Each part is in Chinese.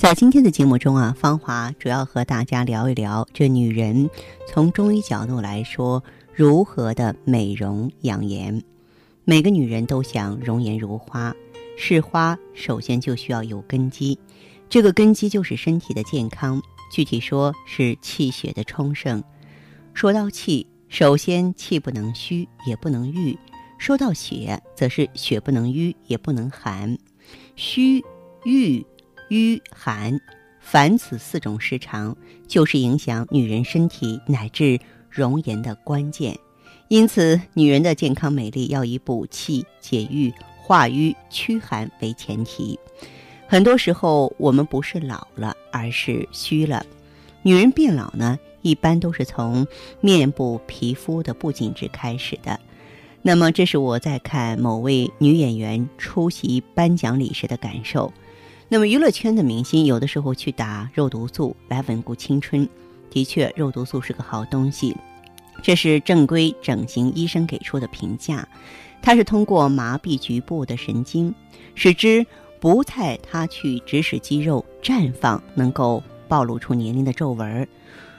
在今天的节目中啊，芳华主要和大家聊一聊这女人从中医角度来说如何的美容养颜。每个女人都想容颜如花，是花首先就需要有根基，这个根基就是身体的健康，具体说是气血的充盛。说到气，首先气不能虚，也不能郁；说到血，则是血不能瘀，也不能寒。虚、郁。瘀寒，凡此四种失常，就是影响女人身体乃至容颜的关键。因此，女人的健康美丽要以补气、解郁、化瘀、驱寒为前提。很多时候，我们不是老了，而是虚了。女人变老呢，一般都是从面部皮肤的不紧致开始的。那么，这是我在看某位女演员出席颁奖礼时的感受。那么，娱乐圈的明星有的时候去打肉毒素来稳固青春，的确，肉毒素是个好东西。这是正规整形医生给出的评价。它是通过麻痹局部的神经，使之不再它去指使肌肉绽放，能够暴露出年龄的皱纹。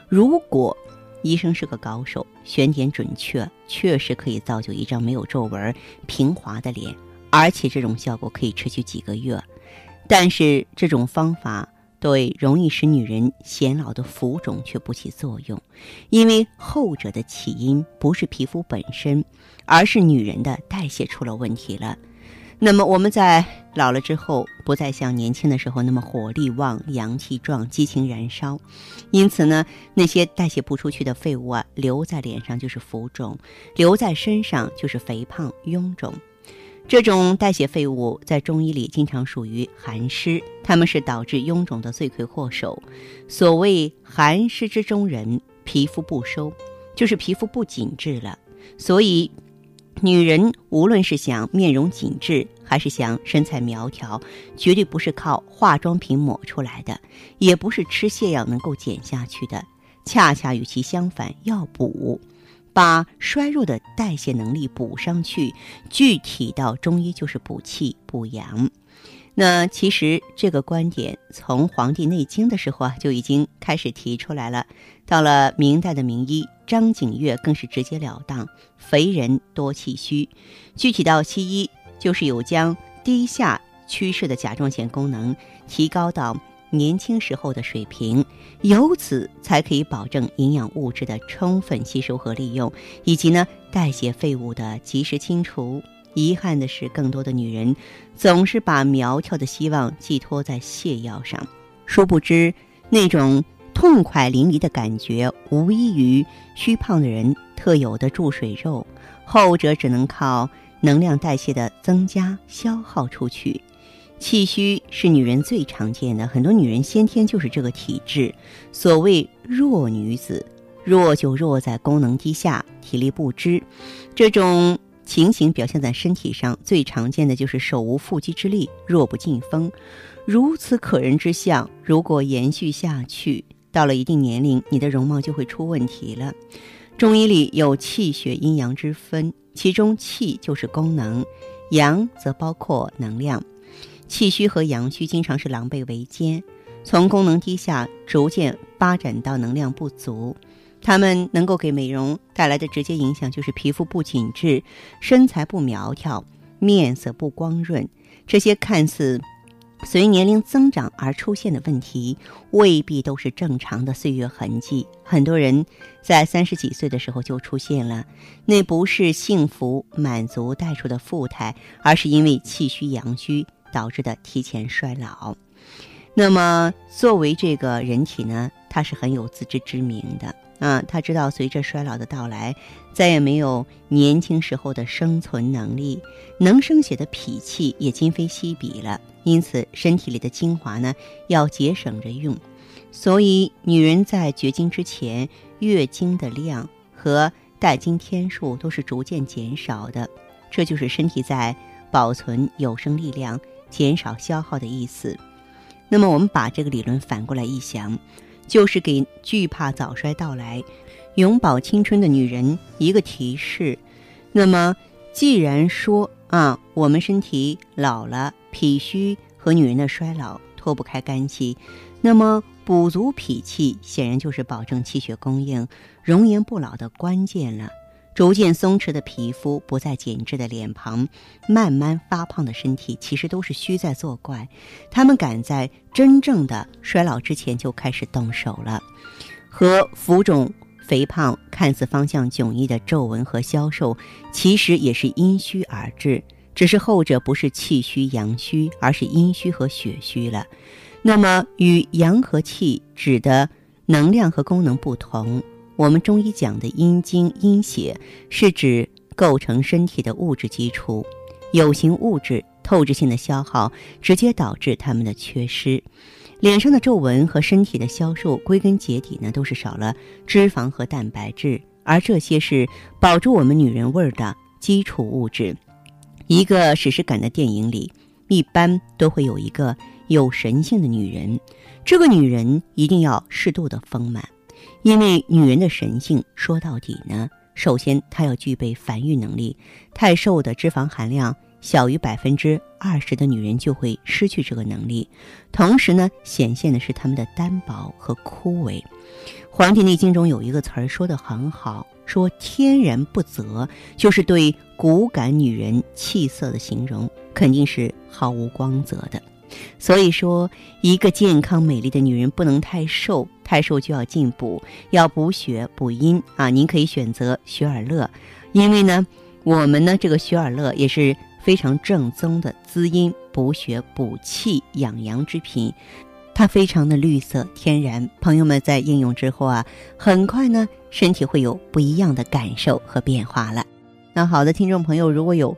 如果医生是个高手，选点准确，确实可以造就一张没有皱纹、平滑的脸，而且这种效果可以持续几个月。但是这种方法对容易使女人显老的浮肿却不起作用，因为后者的起因不是皮肤本身，而是女人的代谢出了问题了。那么我们在老了之后，不再像年轻的时候那么火力旺、阳气壮、激情燃烧，因此呢，那些代谢不出去的废物啊，留在脸上就是浮肿，留在身上就是肥胖、臃肿。这种代谢废物在中医里经常属于寒湿，它们是导致臃肿的罪魁祸首。所谓寒湿之中人，皮肤不收，就是皮肤不紧致了。所以，女人无论是想面容紧致，还是想身材苗条，绝对不是靠化妆品抹出来的，也不是吃泻药能够减下去的，恰恰与其相反，要补。把衰弱的代谢能力补上去，具体到中医就是补气补阳。那其实这个观点从《黄帝内经》的时候啊就已经开始提出来了。到了明代的名医张景岳更是直截了当：肥人多气虚。具体到西医，就是有将低下趋势的甲状腺功能提高到。年轻时候的水平，由此才可以保证营养物质的充分吸收和利用，以及呢代谢废物的及时清除。遗憾的是，更多的女人总是把苗条的希望寄托在泻药上，殊不知那种痛快淋漓的感觉，无异于虚胖的人特有的注水肉，后者只能靠能量代谢的增加消耗出去。气虚是女人最常见的，很多女人先天就是这个体质。所谓弱女子，弱就弱在功能低下、体力不支。这种情形表现在身体上，最常见的就是手无缚鸡之力、弱不禁风。如此可人之相，如果延续下去，到了一定年龄，你的容貌就会出问题了。中医里有气血阴阳之分，其中气就是功能，阳则包括能量。气虚和阳虚经常是狼狈为奸，从功能低下逐渐发展到能量不足。他们能够给美容带来的直接影响就是皮肤不紧致、身材不苗条、面色不光润。这些看似随年龄增长而出现的问题，未必都是正常的岁月痕迹。很多人在三十几岁的时候就出现了，那不是幸福满足带出的富态，而是因为气虚阳虚。导致的提前衰老，那么作为这个人体呢，它是很有自知之明的。啊，他知道随着衰老的到来，再也没有年轻时候的生存能力，能生血的脾气也今非昔比了。因此，身体里的精华呢，要节省着用。所以，女人在绝经之前，月经的量和带经天数都是逐渐减少的，这就是身体在保存有生力量、减少消耗的意思。那么，我们把这个理论反过来一想。就是给惧怕早衰到来、永葆青春的女人一个提示。那么，既然说啊，我们身体老了，脾虚和女人的衰老脱不开干系，那么补足脾气，显然就是保证气血供应、容颜不老的关键了。逐渐松弛的皮肤，不再紧致的脸庞，慢慢发胖的身体，其实都是虚在作怪。他们赶在真正的衰老之前就开始动手了，和浮肿、肥胖、看似方向迥异的皱纹和消瘦，其实也是阴虚而至，只是后者不是气虚阳虚，而是阴虚和血虚了。那么，与阳和气指的能量和功能不同。我们中医讲的阴精阴血，是指构成身体的物质基础，有形物质透支性的消耗，直接导致它们的缺失。脸上的皱纹和身体的消瘦，归根结底呢，都是少了脂肪和蛋白质，而这些是保住我们女人味儿的基础物质。一个史诗感的电影里，一般都会有一个有神性的女人，这个女人一定要适度的丰满。因为女人的神性说到底呢，首先她要具备繁育能力。太瘦的脂肪含量小于百分之二十的女人就会失去这个能力，同时呢，显现的是她们的单薄和枯萎。《黄帝内经》中有一个词儿说的很好，说“天然不泽”，就是对骨感女人气色的形容，肯定是毫无光泽的。所以说，一个健康美丽的女人不能太瘦，太瘦就要进补，要补血补阴啊！您可以选择雪尔乐，因为呢，我们呢这个雪尔乐也是非常正宗的滋阴补血补气养阳之品，它非常的绿色天然。朋友们在应用之后啊，很快呢身体会有不一样的感受和变化了。那好的，听众朋友，如果有。